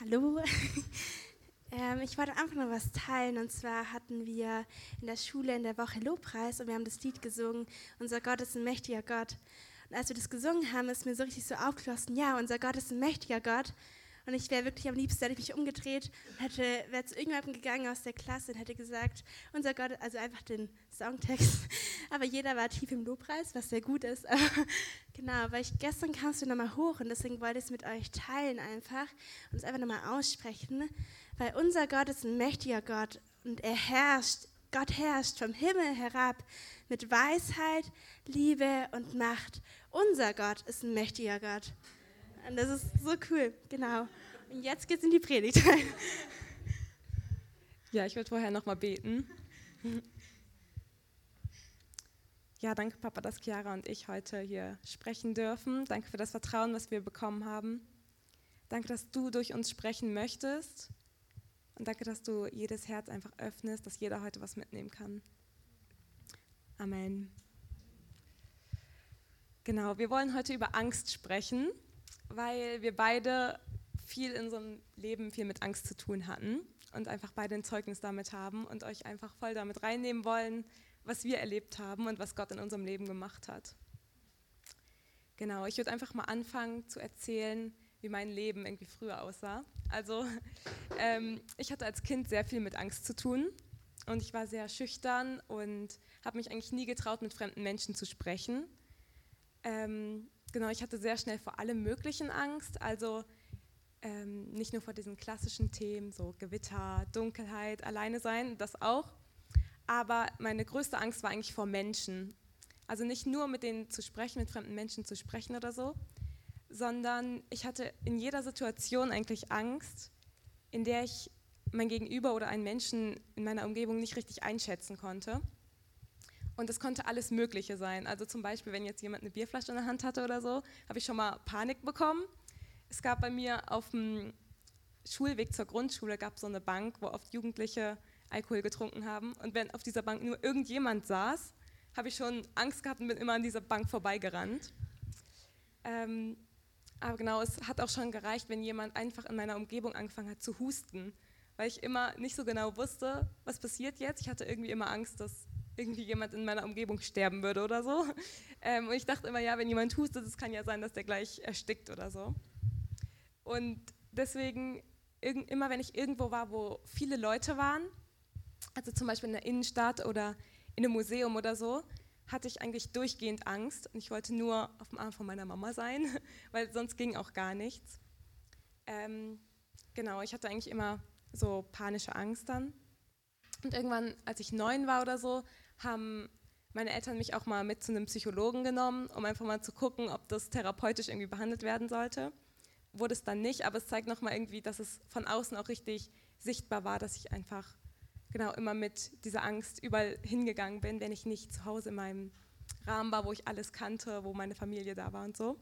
Hallo. ähm, ich wollte einfach noch was teilen. Und zwar hatten wir in der Schule in der Woche Lobpreis und wir haben das Lied gesungen. Unser Gott ist ein mächtiger Gott. Und als wir das gesungen haben, ist mir so richtig so aufgeschlossen, ja, unser Gott ist ein mächtiger Gott. Und ich wäre wirklich am liebsten, hätte ich mich umgedreht und hätte, wäre zu irgendjemandem gegangen aus der Klasse und hätte gesagt, unser Gott, also einfach den Songtext. Aber jeder war tief im Lobpreis, was sehr gut ist. Aber genau, weil ich gestern kamst du nochmal hoch und deswegen wollte ich es mit euch teilen einfach und es einfach nochmal aussprechen. Weil unser Gott ist ein mächtiger Gott und er herrscht, Gott herrscht vom Himmel herab mit Weisheit, Liebe und Macht. Unser Gott ist ein mächtiger Gott. Und das ist so cool, genau. Und jetzt geht's in die Predigt. Ja, ich würde vorher nochmal beten. Ja, danke Papa, dass Chiara und ich heute hier sprechen dürfen. Danke für das Vertrauen, was wir bekommen haben. Danke, dass du durch uns sprechen möchtest. Und danke, dass du jedes Herz einfach öffnest, dass jeder heute was mitnehmen kann. Amen. Genau, wir wollen heute über Angst sprechen weil wir beide viel in unserem Leben viel mit Angst zu tun hatten und einfach beide ein Zeugnis damit haben und euch einfach voll damit reinnehmen wollen, was wir erlebt haben und was Gott in unserem Leben gemacht hat. Genau, ich würde einfach mal anfangen zu erzählen, wie mein Leben irgendwie früher aussah. Also ähm, ich hatte als Kind sehr viel mit Angst zu tun und ich war sehr schüchtern und habe mich eigentlich nie getraut, mit fremden Menschen zu sprechen. Ähm, genau, ich hatte sehr schnell vor allem Möglichen Angst, also ähm, nicht nur vor diesen klassischen Themen, so Gewitter, Dunkelheit, alleine sein, das auch, aber meine größte Angst war eigentlich vor Menschen. Also nicht nur mit denen zu sprechen, mit fremden Menschen zu sprechen oder so, sondern ich hatte in jeder Situation eigentlich Angst, in der ich mein Gegenüber oder einen Menschen in meiner Umgebung nicht richtig einschätzen konnte. Und es konnte alles Mögliche sein. Also zum Beispiel, wenn jetzt jemand eine Bierflasche in der Hand hatte oder so, habe ich schon mal Panik bekommen. Es gab bei mir auf dem Schulweg zur Grundschule gab so eine Bank, wo oft Jugendliche Alkohol getrunken haben. Und wenn auf dieser Bank nur irgendjemand saß, habe ich schon Angst gehabt und bin immer an dieser Bank vorbeigerannt. Ähm, aber genau, es hat auch schon gereicht, wenn jemand einfach in meiner Umgebung angefangen hat zu husten, weil ich immer nicht so genau wusste, was passiert jetzt. Ich hatte irgendwie immer Angst, dass irgendwie jemand in meiner Umgebung sterben würde oder so. Ähm, und ich dachte immer, ja, wenn jemand hustet, es kann ja sein, dass der gleich erstickt oder so. Und deswegen, immer wenn ich irgendwo war, wo viele Leute waren, also zum Beispiel in der Innenstadt oder in einem Museum oder so, hatte ich eigentlich durchgehend Angst und ich wollte nur auf dem Arm von meiner Mama sein, weil sonst ging auch gar nichts. Ähm, genau, ich hatte eigentlich immer so panische Angst dann. Und irgendwann, als ich neun war oder so, haben meine Eltern mich auch mal mit zu einem Psychologen genommen, um einfach mal zu gucken, ob das therapeutisch irgendwie behandelt werden sollte. Wurde es dann nicht, aber es zeigt nochmal irgendwie, dass es von außen auch richtig sichtbar war, dass ich einfach genau immer mit dieser Angst überall hingegangen bin, wenn ich nicht zu Hause in meinem Rahmen war, wo ich alles kannte, wo meine Familie da war und so.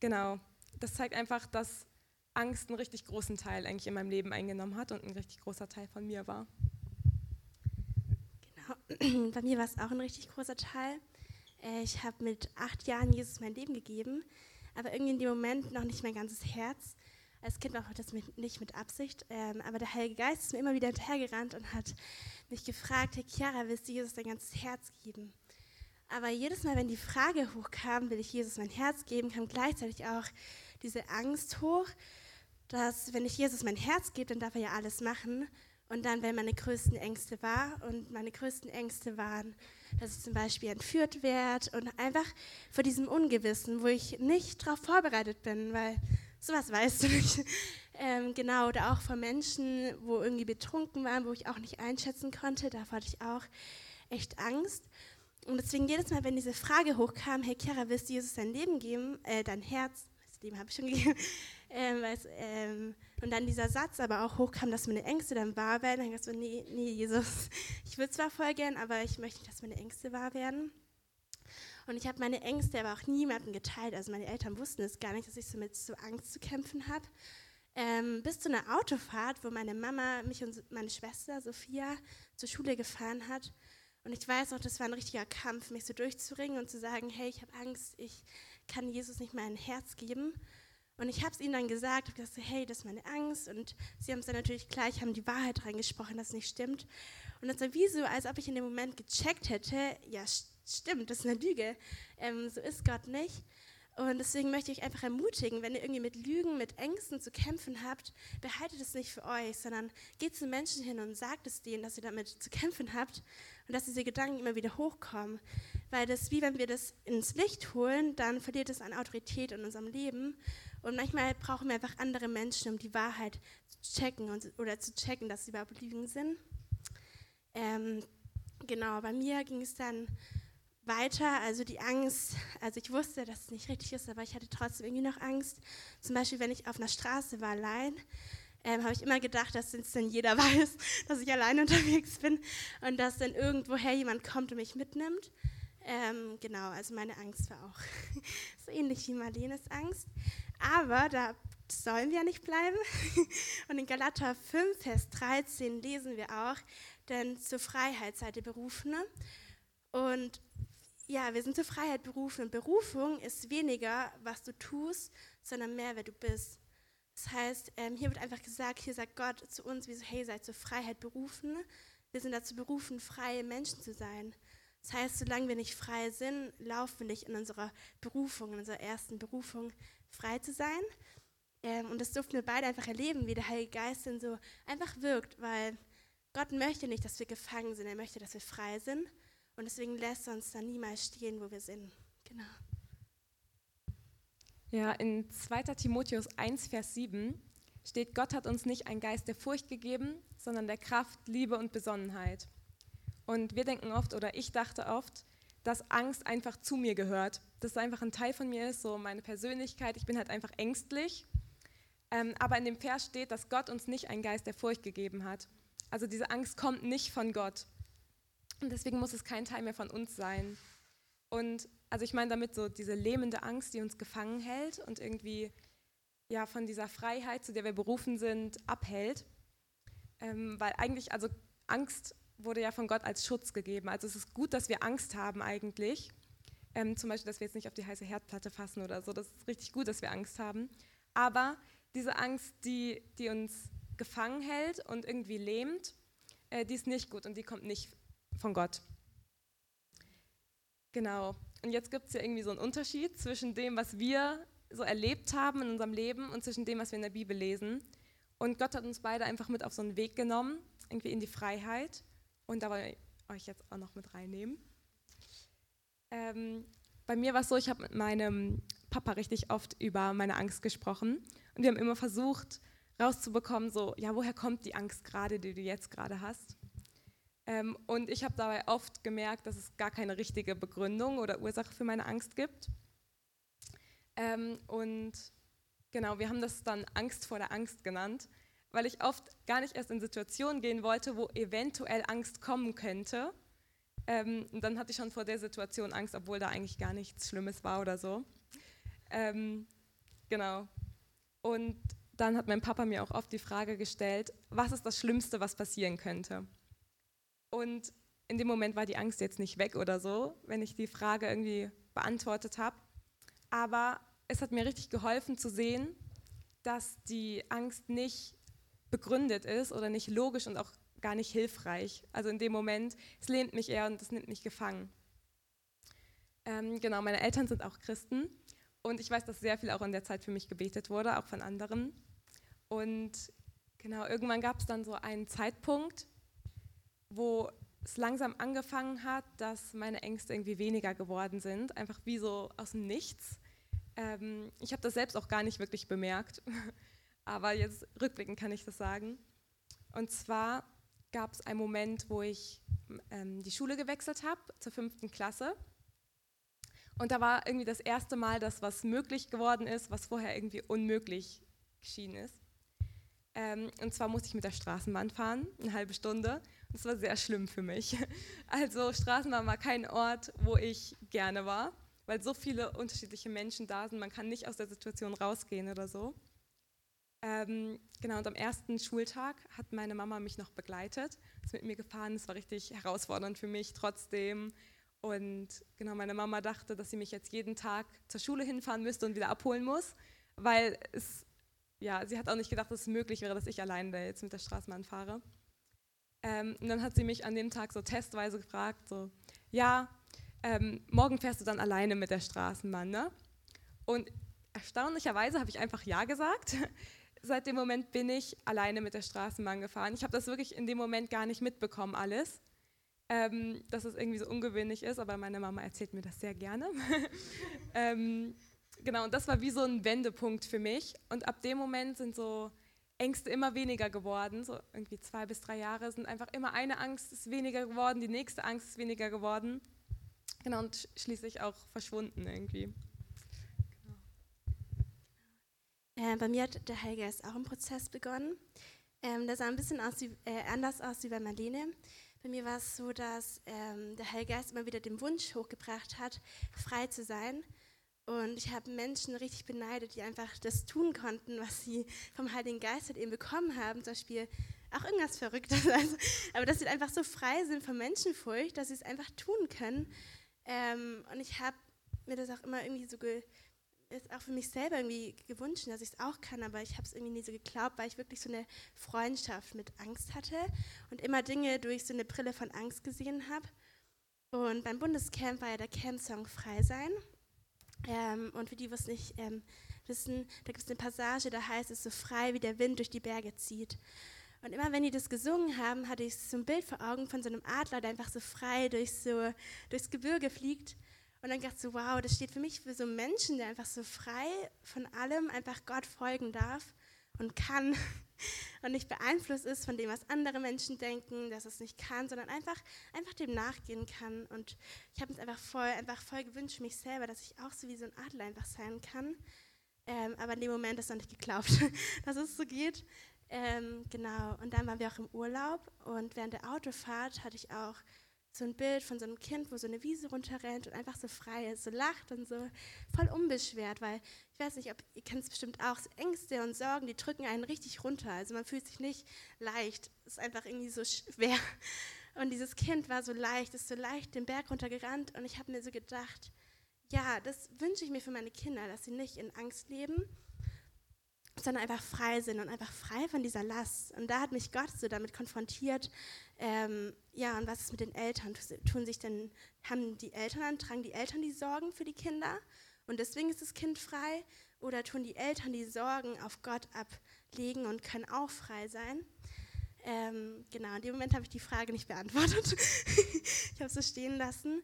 Genau, das zeigt einfach, dass Angst einen richtig großen Teil eigentlich in meinem Leben eingenommen hat und ein richtig großer Teil von mir war. bei mir war es auch ein richtig großer Teil. Äh, ich habe mit acht Jahren Jesus mein Leben gegeben, aber irgendwie in dem Moment noch nicht mein ganzes Herz. Als Kind war auch das mit, nicht mit Absicht, ähm, aber der Heilige Geist ist mir immer wieder hinterhergerannt und hat mich gefragt, hey Chiara, willst du Jesus dein ganzes Herz geben? Aber jedes Mal, wenn die Frage hochkam, will ich Jesus mein Herz geben, kam gleichzeitig auch diese Angst hoch, dass wenn ich Jesus mein Herz gebe, dann darf er ja alles machen. Und dann, wenn meine größten Ängste war, und meine größten Ängste waren, dass ich zum Beispiel entführt werde und einfach vor diesem Ungewissen, wo ich nicht darauf vorbereitet bin, weil sowas weißt du nicht. Ähm, genau, oder auch vor Menschen, wo irgendwie betrunken waren, wo ich auch nicht einschätzen konnte, davor hatte ich auch echt Angst. Und deswegen jedes Mal, wenn diese Frage hochkam, hey Chiara, willst du Jesus dein Leben geben, äh, dein Herz, das Leben habe ich schon gegeben, ähm, ähm, und dann dieser Satz aber auch hochkam, dass meine Ängste dann wahr werden. Dann dachte ich so, nee, nee, Jesus, ich will zwar voll gern, aber ich möchte nicht, dass meine Ängste wahr werden. Und ich habe meine Ängste aber auch niemandem geteilt. Also meine Eltern wussten es gar nicht, dass ich so mit so Angst zu kämpfen habe. Ähm, bis zu einer Autofahrt, wo meine Mama mich und meine Schwester Sophia zur Schule gefahren hat. Und ich weiß auch, das war ein richtiger Kampf, mich so durchzuringen und zu sagen, hey, ich habe Angst, ich kann Jesus nicht mein Herz geben. Und ich habe es ihnen dann gesagt, habe gesagt, hey, das ist meine Angst. Und sie haben es dann natürlich gleich, haben die Wahrheit reingesprochen, dass es nicht stimmt. Und das war wie so, als ob ich in dem Moment gecheckt hätte, ja, stimmt, das ist eine Lüge. Ähm, so ist Gott nicht. Und deswegen möchte ich euch einfach ermutigen, wenn ihr irgendwie mit Lügen, mit Ängsten zu kämpfen habt, behaltet es nicht für euch, sondern geht zu Menschen hin und sagt es denen, dass ihr damit zu kämpfen habt und dass diese Gedanken immer wieder hochkommen. Weil das, wie wenn wir das ins Licht holen, dann verliert es an Autorität in unserem Leben. Und manchmal brauchen wir einfach andere Menschen, um die Wahrheit zu checken und, oder zu checken, dass sie überhaupt Lügen sind. Ähm, genau, bei mir ging es dann weiter, also die Angst, also ich wusste, dass es nicht richtig ist, aber ich hatte trotzdem irgendwie noch Angst. Zum Beispiel, wenn ich auf einer Straße war allein, ähm, habe ich immer gedacht, dass dann jeder weiß, dass ich allein unterwegs bin und dass dann irgendwoher jemand kommt und mich mitnimmt. Ähm, genau, also meine Angst war auch so ähnlich wie Marlenes Angst. Aber da sollen wir ja nicht bleiben. Und in Galater 5, Vers 13 lesen wir auch, denn zur Freiheit seid ihr berufen. Und ja, wir sind zur Freiheit berufen. Berufung ist weniger, was du tust, sondern mehr, wer du bist. Das heißt, ähm, hier wird einfach gesagt, hier sagt Gott zu uns, wie so, hey, seid zur Freiheit berufen. Wir sind dazu berufen, freie Menschen zu sein. Das heißt, solange wir nicht frei sind, laufen wir nicht in unserer Berufung, in unserer ersten Berufung, frei zu sein. Ähm, und das durften wir beide einfach erleben, wie der Heilige Geist dann so einfach wirkt, weil Gott möchte nicht, dass wir gefangen sind, er möchte, dass wir frei sind. Und deswegen lässt er uns dann niemals stehen, wo wir sind. Genau. Ja, in 2. Timotheus 1, Vers 7 steht, Gott hat uns nicht einen Geist der Furcht gegeben, sondern der Kraft, Liebe und Besonnenheit. Und wir denken oft, oder ich dachte oft, dass Angst einfach zu mir gehört, dass es einfach ein Teil von mir ist, so meine Persönlichkeit, ich bin halt einfach ängstlich. Ähm, aber in dem Vers steht, dass Gott uns nicht einen Geist der Furcht gegeben hat. Also diese Angst kommt nicht von Gott. Und deswegen muss es kein Teil mehr von uns sein. Und also ich meine damit so diese lähmende Angst, die uns gefangen hält und irgendwie ja von dieser Freiheit, zu der wir berufen sind, abhält. Ähm, weil eigentlich, also Angst wurde ja von Gott als Schutz gegeben. Also es ist gut, dass wir Angst haben eigentlich. Ähm, zum Beispiel, dass wir jetzt nicht auf die heiße Herdplatte fassen oder so. Das ist richtig gut, dass wir Angst haben. Aber diese Angst, die, die uns gefangen hält und irgendwie lähmt, äh, die ist nicht gut und die kommt nicht von Gott. Genau. Und jetzt gibt es ja irgendwie so einen Unterschied zwischen dem, was wir so erlebt haben in unserem Leben und zwischen dem, was wir in der Bibel lesen. Und Gott hat uns beide einfach mit auf so einen Weg genommen, irgendwie in die Freiheit. Und da wollte ich euch jetzt auch noch mit reinnehmen. Ähm, bei mir war es so, ich habe mit meinem Papa richtig oft über meine Angst gesprochen. Und wir haben immer versucht, rauszubekommen, so, ja, woher kommt die Angst gerade, die du jetzt gerade hast? Ähm, und ich habe dabei oft gemerkt, dass es gar keine richtige Begründung oder Ursache für meine Angst gibt. Ähm, und genau, wir haben das dann Angst vor der Angst genannt, weil ich oft gar nicht erst in Situationen gehen wollte, wo eventuell Angst kommen könnte. Ähm, und dann hatte ich schon vor der Situation Angst, obwohl da eigentlich gar nichts Schlimmes war oder so. Ähm, genau. Und dann hat mein Papa mir auch oft die Frage gestellt, was ist das Schlimmste, was passieren könnte? Und in dem Moment war die Angst jetzt nicht weg oder so, wenn ich die Frage irgendwie beantwortet habe. Aber es hat mir richtig geholfen zu sehen, dass die Angst nicht begründet ist oder nicht logisch und auch gar nicht hilfreich. Also in dem Moment, es lehnt mich eher und es nimmt mich gefangen. Ähm, genau, meine Eltern sind auch Christen und ich weiß, dass sehr viel auch in der Zeit für mich gebetet wurde, auch von anderen. Und genau, irgendwann gab es dann so einen Zeitpunkt, wo es langsam angefangen hat, dass meine Ängste irgendwie weniger geworden sind, einfach wie so aus dem Nichts. Ähm, ich habe das selbst auch gar nicht wirklich bemerkt, aber jetzt rückblickend kann ich das sagen. Und zwar gab es einen Moment, wo ich ähm, die Schule gewechselt habe zur fünften Klasse. Und da war irgendwie das erste Mal, dass was möglich geworden ist, was vorher irgendwie unmöglich geschieden ist. Ähm, und zwar musste ich mit der Straßenbahn fahren, eine halbe Stunde. Das war sehr schlimm für mich. Also Straßenbahn war kein Ort, wo ich gerne war, weil so viele unterschiedliche Menschen da sind. Man kann nicht aus der Situation rausgehen oder so. Ähm, genau, und am ersten Schultag hat meine Mama mich noch begleitet, ist mit mir gefahren. Es war richtig herausfordernd für mich trotzdem. Und genau, meine Mama dachte, dass sie mich jetzt jeden Tag zur Schule hinfahren müsste und wieder abholen muss. weil es, ja, sie hat auch nicht gedacht, dass es möglich wäre, dass ich allein da jetzt mit der Straßenbahn fahre. Ähm, und dann hat sie mich an dem Tag so testweise gefragt, so, ja, ähm, morgen fährst du dann alleine mit der Straßenbahn, ne? Und erstaunlicherweise habe ich einfach Ja gesagt. Seit dem Moment bin ich alleine mit der Straßenbahn gefahren. Ich habe das wirklich in dem Moment gar nicht mitbekommen, alles. Ähm, dass es irgendwie so ungewöhnlich ist, aber meine Mama erzählt mir das sehr gerne. ähm, genau, und das war wie so ein Wendepunkt für mich. Und ab dem Moment sind so Ängste immer weniger geworden. So irgendwie zwei bis drei Jahre sind einfach immer eine Angst ist weniger geworden, die nächste Angst ist weniger geworden. Genau, und schließlich auch verschwunden irgendwie. Genau. Äh, bei mir hat der Heilgeist auch ein Prozess begonnen. Ähm, der sah ein bisschen aus wie, äh, anders aus wie bei Marlene. Bei mir war es so, dass ähm, der Heilgeist immer wieder den Wunsch hochgebracht hat, frei zu sein. Und ich habe Menschen richtig beneidet, die einfach das tun konnten, was sie vom Heiligen Geist halt eben bekommen haben. Zum Beispiel auch irgendwas Verrücktes. Also, aber dass sie einfach so frei sind von Menschenfurcht, dass sie es einfach tun können. Ähm, und ich habe mir das auch immer irgendwie so ist auch für mich selber irgendwie gewünscht, dass ich es auch kann, aber ich habe es irgendwie nie so geglaubt, weil ich wirklich so eine Freundschaft mit Angst hatte und immer Dinge durch so eine Brille von Angst gesehen habe. Und beim Bundescamp war ja der Camp-Song Frei sein. Ähm, und für die, die es nicht ähm, wissen, da gibt es eine Passage, da heißt es so frei, wie der Wind durch die Berge zieht. Und immer wenn die das gesungen haben, hatte ich so ein Bild vor Augen von so einem Adler, der einfach so frei durch so, durchs Gebirge fliegt. Und dann dachte ich so, wow, das steht für mich für so einen Menschen, der einfach so frei von allem einfach Gott folgen darf und kann und nicht beeinflusst ist von dem, was andere Menschen denken, dass es nicht kann, sondern einfach, einfach dem nachgehen kann. Und ich habe es einfach voll, einfach voll gewünscht mich selber, dass ich auch so wie so ein Adler einfach sein kann. Ähm, aber in dem Moment ist noch nicht geglaubt, dass es so geht. Ähm, genau, und dann waren wir auch im Urlaub und während der Autofahrt hatte ich auch so ein Bild von so einem Kind, wo so eine Wiese runterrennt und einfach so frei ist, so lacht und so voll unbeschwert, weil ich weiß nicht, ob ihr kennt es bestimmt auch, so Ängste und Sorgen, die drücken einen richtig runter. Also man fühlt sich nicht leicht, ist einfach irgendwie so schwer. Und dieses Kind war so leicht, ist so leicht den Berg runtergerannt und ich habe mir so gedacht, ja, das wünsche ich mir für meine Kinder, dass sie nicht in Angst leben, sondern einfach frei sind und einfach frei von dieser Last. Und da hat mich Gott so damit konfrontiert, ähm, ja, und was ist mit den Eltern? Tun sich denn, haben die Eltern, tragen die Eltern die Sorgen für die Kinder und deswegen ist das Kind frei? Oder tun die Eltern die Sorgen auf Gott ablegen und können auch frei sein? Ähm, genau, in dem Moment habe ich die Frage nicht beantwortet. ich habe es so stehen lassen.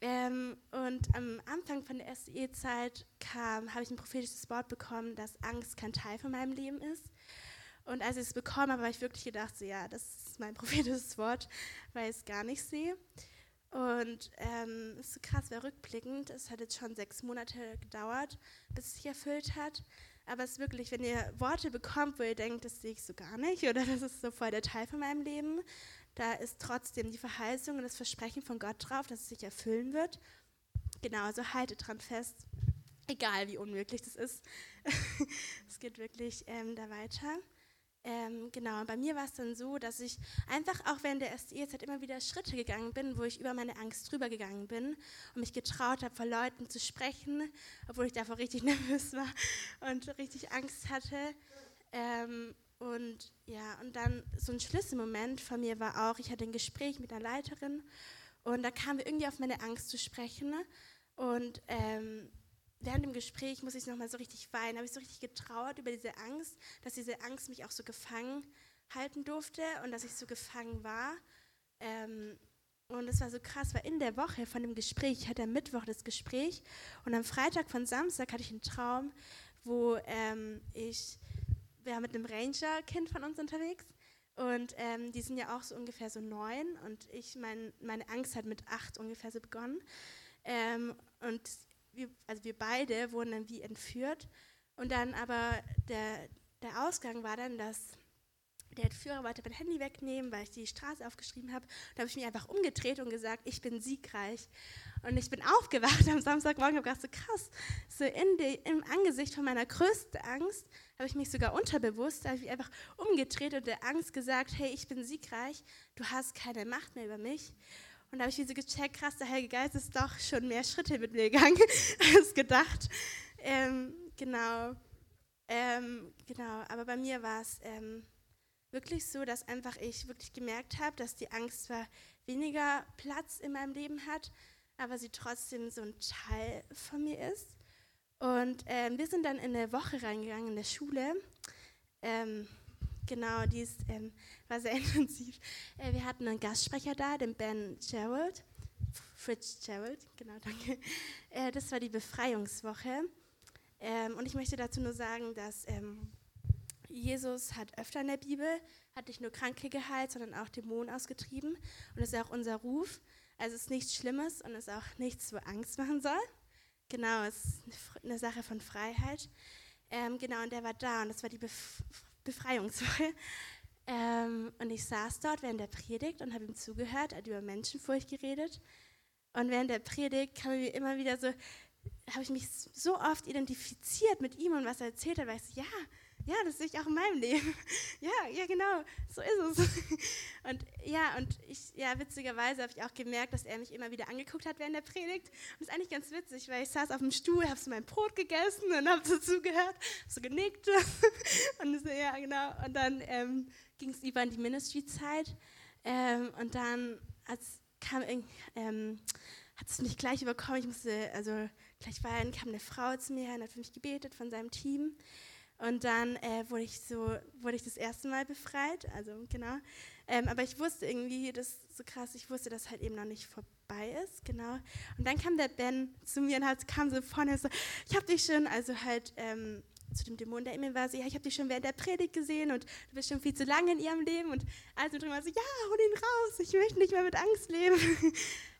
Ähm, und am Anfang von der SE-Zeit habe ich ein prophetisches Wort bekommen, dass Angst kein Teil von meinem Leben ist. Und als ich es bekommen habe, habe ich wirklich gedacht, so, ja, das ist mein prophetisches Wort, weil ich es gar nicht sehe. Und ähm, ist so krass, weil rückblickend, es hat jetzt schon sechs Monate gedauert, bis es sich erfüllt hat. Aber es ist wirklich, wenn ihr Worte bekommt, wo ihr denkt, das sehe ich so gar nicht oder das ist so voll der Teil von meinem Leben, da ist trotzdem die Verheißung und das Versprechen von Gott drauf, dass es sich erfüllen wird. Genau, also haltet dran fest, egal wie unmöglich das ist. es geht wirklich ähm, da weiter. Ähm, genau, bei mir war es dann so, dass ich einfach auch während der SDE-Zeit immer wieder Schritte gegangen bin, wo ich über meine Angst drüber gegangen bin und mich getraut habe, vor Leuten zu sprechen, obwohl ich davor richtig nervös war und richtig Angst hatte. Ähm, und ja, und dann so ein Schlüsselmoment von mir war auch, ich hatte ein Gespräch mit einer Leiterin und da kamen wir irgendwie auf meine Angst zu sprechen. Und ähm, während dem Gespräch muss ich nochmal so richtig weinen, habe ich so richtig getrauert über diese Angst, dass diese Angst mich auch so gefangen halten durfte und dass ich so gefangen war. Ähm, und es war so krass, weil in der Woche von dem Gespräch, ich hatte am Mittwoch das Gespräch und am Freitag von Samstag hatte ich einen Traum, wo ähm, ich, wir waren mit einem Ranger-Kind von uns unterwegs und ähm, die sind ja auch so ungefähr so neun und ich, mein, meine Angst hat mit acht ungefähr so begonnen. Ähm, und wir, also wir beide wurden dann wie entführt. Und dann aber der, der Ausgang war dann, dass der Entführer wollte mein Handy wegnehmen, weil ich die Straße aufgeschrieben habe. Da habe ich mich einfach umgedreht und gesagt, ich bin siegreich. Und ich bin aufgewacht am Samstagmorgen und habe gedacht, so krass, so in die, im Angesicht von meiner größten Angst habe ich mich sogar unterbewusst, habe ich mich einfach umgedreht und der Angst gesagt, hey, ich bin siegreich, du hast keine Macht mehr über mich. Und da habe ich wieder so gecheckt, krass, der Heilige Geist ist doch schon mehr Schritte mit mir gegangen als gedacht. Ähm, genau. Ähm, genau, aber bei mir war es ähm, wirklich so, dass einfach ich wirklich gemerkt habe, dass die Angst zwar weniger Platz in meinem Leben hat, aber sie trotzdem so ein Teil von mir ist. Und ähm, wir sind dann in eine Woche reingegangen in der Schule. Ähm, genau, die ist, ähm, war sehr intensiv. Äh, wir hatten einen Gastsprecher da, den Ben Gerald. Fritz Gerald, genau, danke. Äh, das war die Befreiungswoche. Ähm, und ich möchte dazu nur sagen, dass ähm, Jesus hat öfter in der Bibel, hat nicht nur Kranke geheilt, sondern auch Dämonen ausgetrieben. Und das ist auch unser Ruf. Also es ist nichts Schlimmes und es ist auch nichts, wo Angst machen soll. Genau, es ist eine Sache von Freiheit. Ähm, genau, und der war da und das war die Bef Befreiungswoche. Ähm, und ich saß dort während der Predigt und habe ihm zugehört, hat über Menschenfurcht geredet. Und während der Predigt kam mir immer wieder so, habe ich mich so oft identifiziert mit ihm und was er erzählt hat, weil ich so, ja, ja, das sehe ich auch in meinem Leben. ja, ja, genau, so ist es. und ja, und ich, ja, witzigerweise habe ich auch gemerkt, dass er mich immer wieder angeguckt hat während der Predigt. Und das ist eigentlich ganz witzig, weil ich saß auf dem Stuhl, habe so mein Brot gegessen und habe so zugehört, so genickt. und so, ja, genau. Und dann ähm, ging es über in die Ministry-Zeit. Ähm, und dann als kam ähm, hat es mich gleich überkommen. Ich musste, also gleich weinen, kam eine Frau zu mir und hat für mich gebetet von seinem Team. Und dann äh, wurde ich so, wurde ich das erste Mal befreit, also genau. Ähm, aber ich wusste irgendwie, das ist so krass, ich wusste, dass halt eben noch nicht vorbei ist, genau. Und dann kam der Ben zu mir und hat, kam so vorne so, ich habe dich schon, also halt ähm, zu dem Dämon, der in mir war, so, ja, ich habe dich schon während der Predigt gesehen und du bist schon viel zu lange in ihrem Leben. Und also drin war so, ja, hol ihn raus, ich möchte nicht mehr mit Angst leben.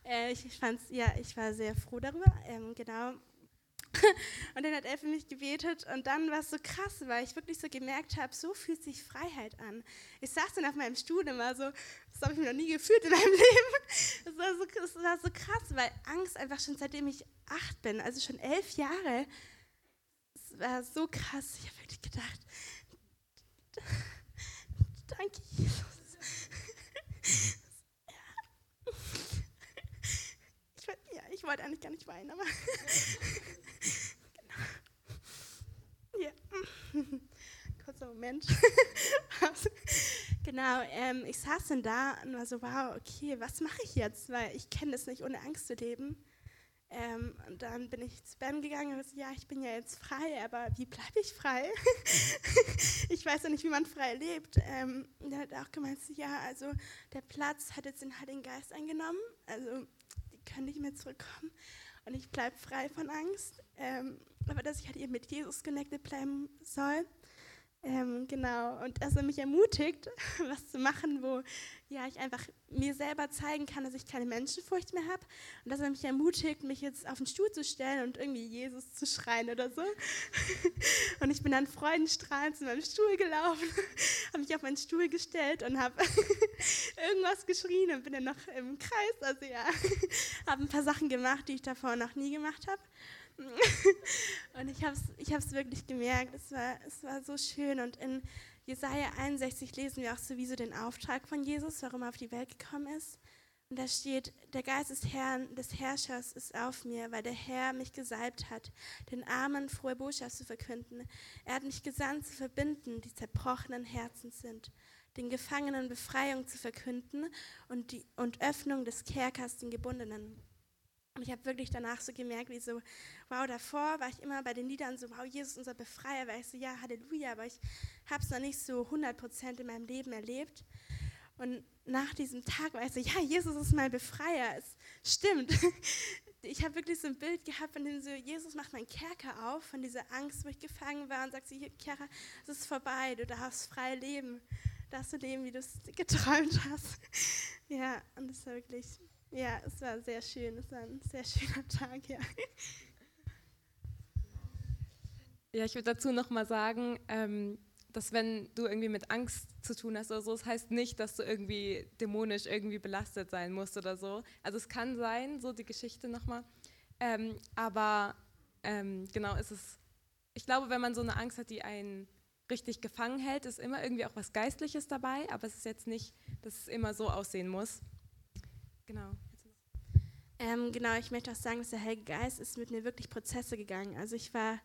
äh, ich, ich fand's, ja, ich war sehr froh darüber, ähm, genau. und dann hat er für mich gebetet und dann war es so krass, weil ich wirklich so gemerkt habe, so fühlt sich Freiheit an. Ich saß dann auf meinem Stuhl war so, das habe ich mir noch nie gefühlt in meinem Leben. Das war, so, das war so krass, weil Angst einfach schon seitdem ich acht bin, also schon elf Jahre, es war so krass. Ich habe wirklich gedacht, danke Jesus. Ja, ich wollte eigentlich gar nicht weinen, aber Ja. Kurzer Moment. genau, ähm, ich saß dann da und war so, wow, okay, was mache ich jetzt? Weil ich kenne das nicht, ohne Angst zu leben. Ähm, und dann bin ich zu Ben gegangen und so, ja, ich bin ja jetzt frei, aber wie bleibe ich frei? ich weiß ja nicht, wie man frei lebt. Ähm, und er hat auch gemeint, ja, also der Platz hat jetzt den Heiligen Geist eingenommen, also können nicht mehr zurückkommen und ich bleibe frei von Angst. Ähm, aber dass ich halt eben mit Jesus connected bleiben soll. Ähm, genau, und dass er mich ermutigt, was zu machen, wo ja, ich einfach mir selber zeigen kann, dass ich keine Menschenfurcht mehr habe. Und dass er mich ermutigt, mich jetzt auf den Stuhl zu stellen und irgendwie Jesus zu schreien oder so. Und ich bin dann freudenstrahlend zu meinem Stuhl gelaufen, habe mich auf meinen Stuhl gestellt und habe irgendwas geschrien und bin dann noch im Kreis. Also ja, habe ein paar Sachen gemacht, die ich davor noch nie gemacht habe. und ich habe es ich wirklich gemerkt, es war, es war so schön. Und in Jesaja 61 lesen wir auch sowieso den Auftrag von Jesus, warum er auf die Welt gekommen ist. Und da steht, der Geist des Herrn, des Herrschers ist auf mir, weil der Herr mich gesalbt hat, den Armen frohe Botschaft zu verkünden. Er hat mich gesandt, zu verbinden, die zerbrochenen Herzen sind, den Gefangenen Befreiung zu verkünden und, die, und Öffnung des Kerkers den Gebundenen. Und ich habe wirklich danach so gemerkt, wie so, wow, davor war ich immer bei den Liedern so, wow, Jesus unser Befreier, weil ich so, ja, Halleluja, aber ich habe es noch nicht so 100% in meinem Leben erlebt. Und nach diesem Tag war ich so, ja, Jesus ist mein Befreier, es stimmt. Ich habe wirklich so ein Bild gehabt, von dem so, Jesus macht meinen Kerker auf, von dieser Angst, wo ich gefangen war und sagt so, Kerker, es ist vorbei, du darfst frei leben, darfst du leben, wie du es geträumt hast. Ja, und das war wirklich ja, es war sehr schön. Es war ein sehr schöner Tag, ja. Ja, ich würde dazu noch mal sagen, ähm, dass wenn du irgendwie mit Angst zu tun hast oder so, das heißt nicht, dass du irgendwie dämonisch irgendwie belastet sein musst oder so. Also es kann sein, so die Geschichte nochmal. Ähm, aber ähm, genau ist es, ich glaube, wenn man so eine Angst hat, die einen richtig gefangen hält, ist immer irgendwie auch was Geistliches dabei, aber es ist jetzt nicht, dass es immer so aussehen muss. Genau. Ähm, genau, ich möchte auch sagen, dass der Heilige Geist ist mit mir wirklich Prozesse gegangen. Also ich war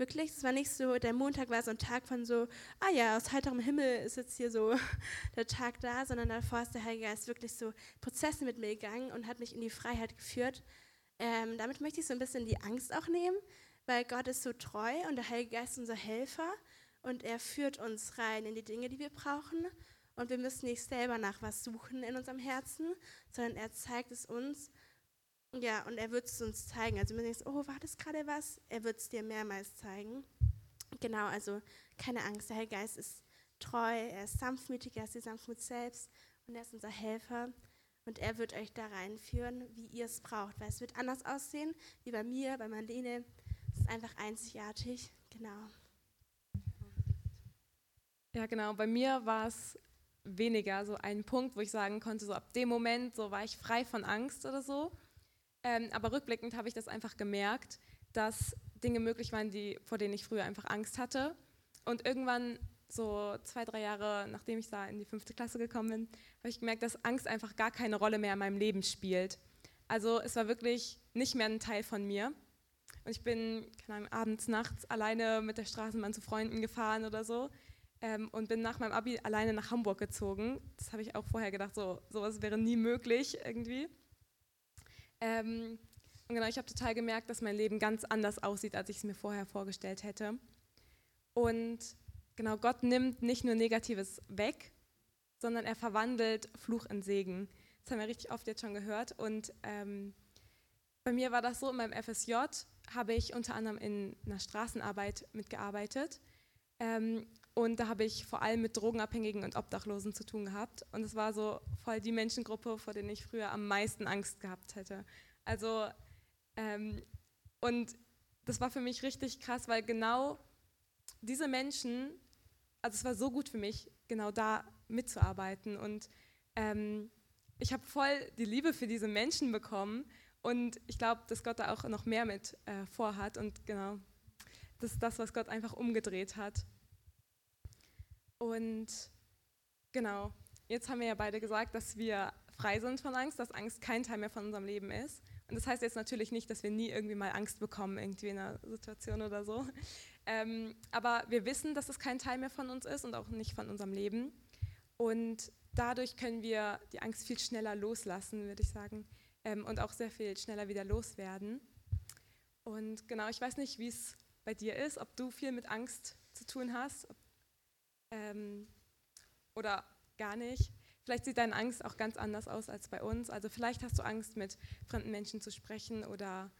Wirklich, es war nicht so, der Montag war so ein Tag von so, ah ja, aus heiterem Himmel ist jetzt hier so der Tag da, sondern davor ist der Heilige Geist wirklich so Prozesse mit mir gegangen und hat mich in die Freiheit geführt. Ähm, damit möchte ich so ein bisschen die Angst auch nehmen, weil Gott ist so treu und der Heilige Geist ist unser Helfer und er führt uns rein in die Dinge, die wir brauchen. Und wir müssen nicht selber nach was suchen in unserem Herzen, sondern er zeigt es uns ja, und er wird es uns zeigen. Also wenn du denkst, oh, war das gerade was? Er wird es dir mehrmals zeigen. Genau, also keine Angst, der Heilige Geist ist treu, er ist sanftmütig, er ist die Sanftmut selbst und er ist unser Helfer. Und er wird euch da reinführen, wie ihr es braucht. Weil es wird anders aussehen, wie bei mir, bei Marlene. Es ist einfach einzigartig. Genau. Ja, genau. Bei mir war es weniger so ein Punkt, wo ich sagen konnte, so ab dem Moment, so war ich frei von Angst oder so. Ähm, aber rückblickend habe ich das einfach gemerkt, dass Dinge möglich waren, die, vor denen ich früher einfach Angst hatte. Und irgendwann, so zwei, drei Jahre nachdem ich da in die fünfte Klasse gekommen bin, habe ich gemerkt, dass Angst einfach gar keine Rolle mehr in meinem Leben spielt. Also es war wirklich nicht mehr ein Teil von mir. Und ich bin, keine Ahnung, abends, nachts alleine mit der Straßenbahn zu Freunden gefahren oder so. Ähm, und bin nach meinem Abi alleine nach Hamburg gezogen. Das habe ich auch vorher gedacht, so sowas wäre nie möglich irgendwie. Ähm, und genau, ich habe total gemerkt, dass mein Leben ganz anders aussieht, als ich es mir vorher vorgestellt hätte. Und genau, Gott nimmt nicht nur Negatives weg, sondern er verwandelt Fluch in Segen. Das haben wir richtig oft jetzt schon gehört. Und ähm, bei mir war das so, in meinem FSJ habe ich unter anderem in einer Straßenarbeit mitgearbeitet. Ähm, und da habe ich vor allem mit Drogenabhängigen und Obdachlosen zu tun gehabt. Und es war so voll die Menschengruppe, vor denen ich früher am meisten Angst gehabt hätte. Also, ähm, und das war für mich richtig krass, weil genau diese Menschen, also es war so gut für mich, genau da mitzuarbeiten. Und ähm, ich habe voll die Liebe für diese Menschen bekommen. Und ich glaube, dass Gott da auch noch mehr mit äh, vorhat. Und genau, das ist das, was Gott einfach umgedreht hat. Und genau, jetzt haben wir ja beide gesagt, dass wir frei sind von Angst, dass Angst kein Teil mehr von unserem Leben ist. Und das heißt jetzt natürlich nicht, dass wir nie irgendwie mal Angst bekommen, irgendwie in einer Situation oder so. Ähm, aber wir wissen, dass es kein Teil mehr von uns ist und auch nicht von unserem Leben. Und dadurch können wir die Angst viel schneller loslassen, würde ich sagen. Ähm, und auch sehr viel schneller wieder loswerden. Und genau, ich weiß nicht, wie es bei dir ist, ob du viel mit Angst zu tun hast, ob ähm, oder gar nicht. Vielleicht sieht deine Angst auch ganz anders aus als bei uns. Also vielleicht hast du Angst, mit fremden Menschen zu sprechen oder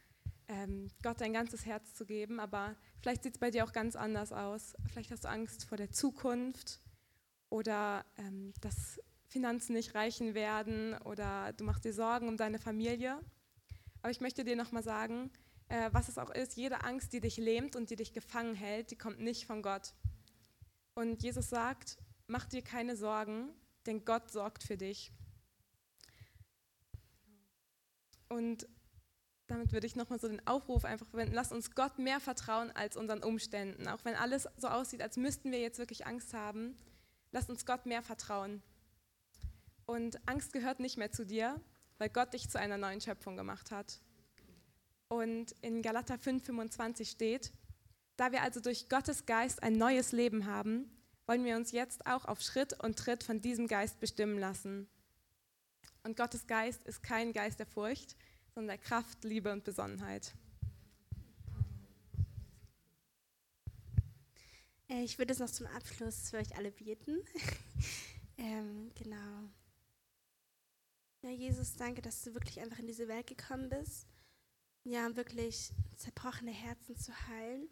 ähm, Gott dein ganzes Herz zu geben, aber vielleicht sieht es bei dir auch ganz anders aus. Vielleicht hast du Angst vor der Zukunft oder ähm, dass Finanzen nicht reichen werden oder du machst dir Sorgen um deine Familie. Aber ich möchte dir nochmal sagen, äh, was es auch ist, jede Angst, die dich lähmt und die dich gefangen hält, die kommt nicht von Gott. Und Jesus sagt, mach dir keine Sorgen, denn Gott sorgt für dich. Und damit würde ich nochmal so den Aufruf einfach verwenden, lass uns Gott mehr vertrauen als unseren Umständen. Auch wenn alles so aussieht, als müssten wir jetzt wirklich Angst haben, lass uns Gott mehr vertrauen. Und Angst gehört nicht mehr zu dir, weil Gott dich zu einer neuen Schöpfung gemacht hat. Und in Galater 5,25 steht, da wir also durch Gottes Geist ein neues Leben haben, wollen wir uns jetzt auch auf Schritt und Tritt von diesem Geist bestimmen lassen. Und Gottes Geist ist kein Geist der Furcht, sondern der Kraft, Liebe und Besonnenheit. Äh, ich würde es noch zum Abschluss für euch alle beten. ähm, genau. Ja, Jesus, danke, dass du wirklich einfach in diese Welt gekommen bist. Ja, um wirklich zerbrochene Herzen zu heilen.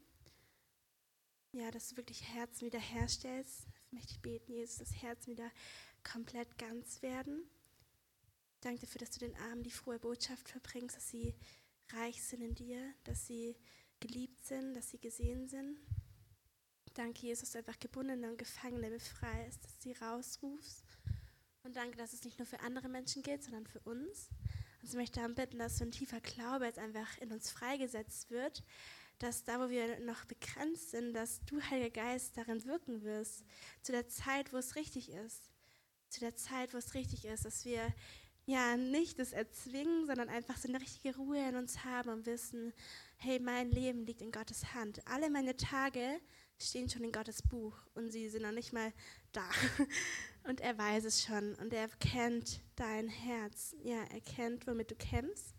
Ja, dass du wirklich Herzen wiederherstellst. Das möchte ich beten, Jesus, dass Herzen wieder komplett ganz werden. Danke dafür, dass du den Armen die frohe Botschaft verbringst, dass sie reich sind in dir, dass sie geliebt sind, dass sie gesehen sind. Danke, Jesus, dass du einfach Gebundene und Gefangene befreist, dass du sie rausrufst. Und danke, dass es nicht nur für andere Menschen gilt, sondern für uns. Und ich möchte darum bitten, dass so ein tiefer Glaube jetzt einfach in uns freigesetzt wird, dass da, wo wir noch begrenzt sind, dass du, Heiliger Geist, darin wirken wirst, zu der Zeit, wo es richtig ist. Zu der Zeit, wo es richtig ist, dass wir ja nicht das erzwingen, sondern einfach so eine richtige Ruhe in uns haben und wissen, hey, mein Leben liegt in Gottes Hand. Alle meine Tage stehen schon in Gottes Buch und sie sind noch nicht mal da. Und er weiß es schon und er kennt dein Herz. Ja, er kennt, womit du kämpfst.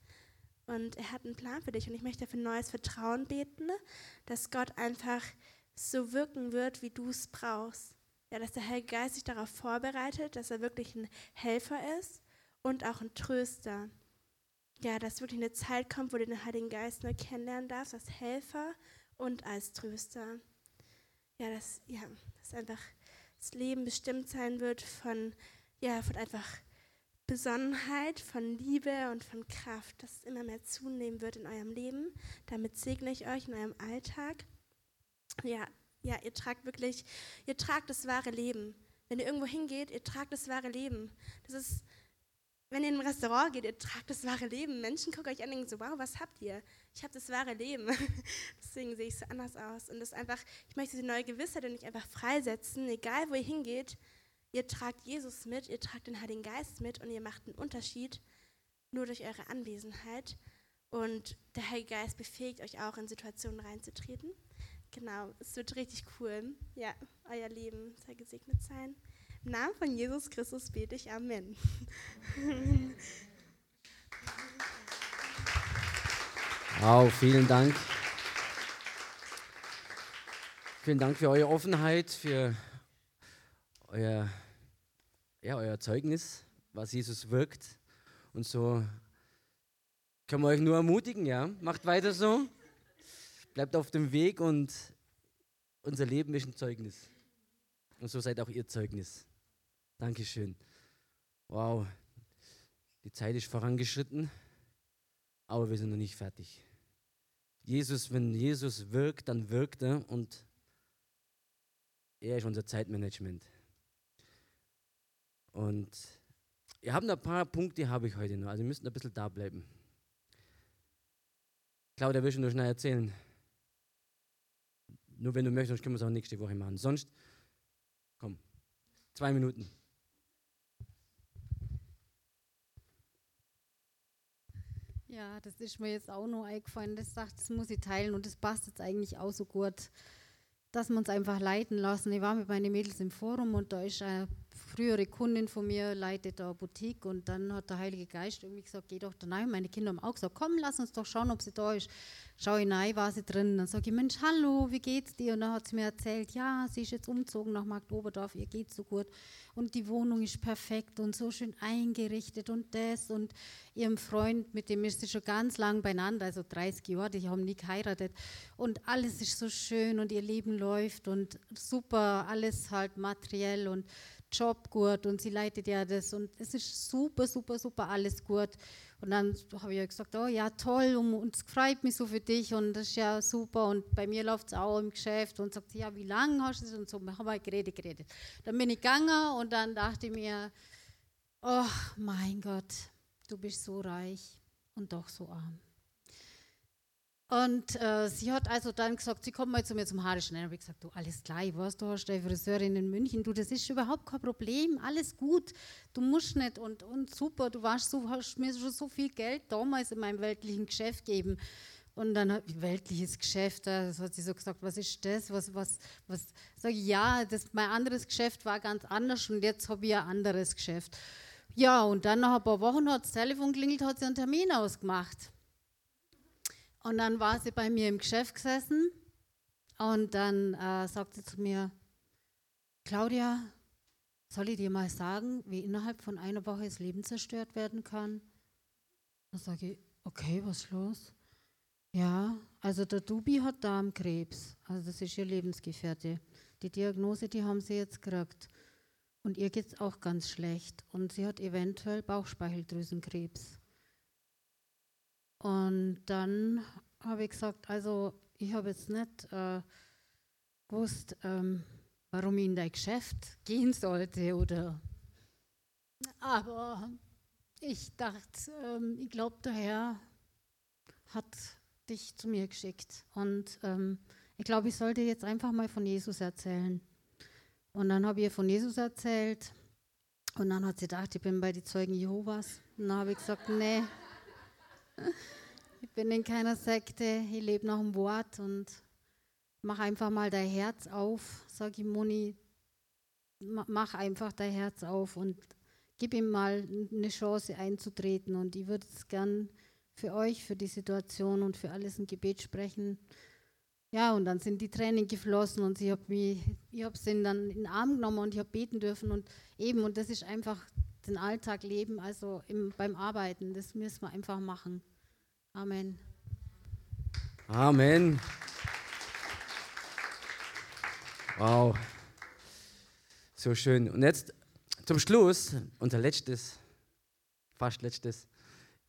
Und er hat einen Plan für dich. Und ich möchte für neues Vertrauen beten, dass Gott einfach so wirken wird, wie du es brauchst. Ja, dass der Heilige Geist sich darauf vorbereitet, dass er wirklich ein Helfer ist und auch ein Tröster. Ja, dass wirklich eine Zeit kommt, wo du den Heiligen Geist neu kennenlernen darfst, als Helfer und als Tröster. Ja, dass, ja, dass einfach das Leben bestimmt sein wird von, ja, von einfach Besonnenheit, von Liebe und von Kraft, dass es immer mehr zunehmen wird in eurem Leben. Damit segne ich euch in eurem Alltag. Ja, ja, ihr tragt wirklich, ihr tragt das wahre Leben. Wenn ihr irgendwo hingeht, ihr tragt das wahre Leben. Das ist, wenn ihr in ein Restaurant geht, ihr tragt das wahre Leben. Menschen gucken euch an und denken so, wow, was habt ihr? Ich habe das wahre Leben. Deswegen sehe ich so anders aus. Und das einfach, ich möchte diese neue Gewissheit und nicht einfach freisetzen, egal wo ihr hingeht, ihr tragt Jesus mit, ihr tragt den Heiligen Geist mit und ihr macht einen Unterschied nur durch eure Anwesenheit. Und der Heilige Geist befähigt euch auch, in Situationen reinzutreten. Genau, es wird richtig cool. Ja, euer Leben soll gesegnet sein. Im Namen von Jesus Christus bete ich Amen. Wow, vielen Dank. Vielen Dank für eure Offenheit, für euer, ja, euer Zeugnis, was Jesus wirkt. Und so können wir euch nur ermutigen, ja. Macht weiter so bleibt auf dem Weg und unser Leben ist ein Zeugnis. Und so seid auch ihr Zeugnis. Dankeschön. Wow, die Zeit ist vorangeschritten, aber wir sind noch nicht fertig. Jesus, wenn Jesus wirkt, dann wirkt er und er ist unser Zeitmanagement. Und ihr habt ein paar Punkte, habe ich heute noch. Also ihr müsst ein bisschen da bleiben. Claudia, willst du nur schnell erzählen? Nur wenn du möchtest, können wir es auch nächste Woche machen. Sonst, komm, zwei Minuten. Ja, das ist mir jetzt auch noch eingefallen. Das sagt, das muss ich teilen und das passt jetzt eigentlich auch so gut, dass wir uns einfach leiten lassen. Ich war mit meinen Mädels im Forum und da ist eine frühere Kundin von mir, leitet da eine Boutique und dann hat der Heilige Geist irgendwie gesagt, geh doch da rein. Meine Kinder haben auch gesagt, komm, lass uns doch schauen, ob sie da ist schaue ich rein, war sie drin. Dann sage ich, Mensch, hallo, wie geht's dir? Und dann hat sie mir erzählt, ja, sie ist jetzt umgezogen nach Marktoberdorf, ihr geht's so gut. Und die Wohnung ist perfekt und so schön eingerichtet und das. Und ihrem Freund, mit dem ist sie schon ganz lang beieinander, also 30 Jahre, die haben nie geheiratet. Und alles ist so schön und ihr Leben läuft und super, alles halt materiell und Job gut und sie leitet ja das und es ist super, super, super, alles gut. Und dann habe ich ja gesagt, oh ja, toll und es freut mich so für dich und das ist ja super und bei mir läuft es auch im Geschäft und sagt, ja, wie lange hast du es und so, wir haben wir geredet, geredet. Dann bin ich gegangen und dann dachte ich mir, oh mein Gott, du bist so reich und doch so arm. Und äh, sie hat also dann gesagt, sie kommt mal zu mir zum Haare schneiden. habe ich gesagt, du, alles klar, ich weiß, du hast eine Friseurin in München, du, das ist überhaupt kein Problem, alles gut, du musst nicht und, und super, du warst so, hast mir schon so viel Geld damals in meinem weltlichen Geschäft gegeben. Und dann hat weltliches Geschäft, das hat sie so gesagt, was ist das? Was, was, was? Sag ich, ja, das, mein anderes Geschäft war ganz anders und jetzt habe ich ein anderes Geschäft. Ja, und dann nach ein paar Wochen hat das Telefon klingelt, hat sie einen Termin ausgemacht. Und dann war sie bei mir im Geschäft gesessen und dann äh, sagt sie zu mir, Claudia, soll ich dir mal sagen, wie innerhalb von einer Woche das Leben zerstört werden kann? Dann sage ich, okay, was ist los? Ja, also der Dubi hat Darmkrebs, also das ist ihr Lebensgefährte. Die Diagnose, die haben sie jetzt gekriegt. Und ihr geht es auch ganz schlecht. Und sie hat eventuell Bauchspeicheldrüsenkrebs. Und dann habe ich gesagt, also ich habe jetzt nicht äh, gewusst, ähm, warum ich in dein Geschäft gehen sollte oder aber ich dachte, ähm, ich glaube, der Herr hat dich zu mir geschickt und ähm, ich glaube, ich sollte jetzt einfach mal von Jesus erzählen. Und dann habe ich ihr von Jesus erzählt und dann hat sie gedacht, ich bin bei den Zeugen Jehovas. Und dann habe ich gesagt, nee, Ich bin in keiner Sekte, ich lebe nach dem Wort und mach einfach mal dein Herz auf. Sag ihm, Moni, mach einfach dein Herz auf und gib ihm mal eine Chance einzutreten. Und ich würde es gern für euch, für die Situation und für alles ein Gebet sprechen. Ja, und dann sind die Tränen geflossen und ich habe hab sie dann in den Arm genommen und ich habe beten dürfen und eben, und das ist einfach den Alltag leben, also im, beim Arbeiten, das müssen wir einfach machen. Amen. Amen. Wow. So schön. Und jetzt zum Schluss, unser letztes, fast letztes,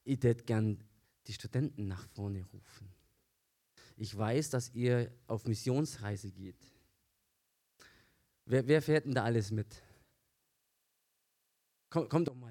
ich hätte gern die Studenten nach vorne rufen. Ich weiß, dass ihr auf Missionsreise geht. Wer, wer fährt denn da alles mit? Komm, kommt doch mal.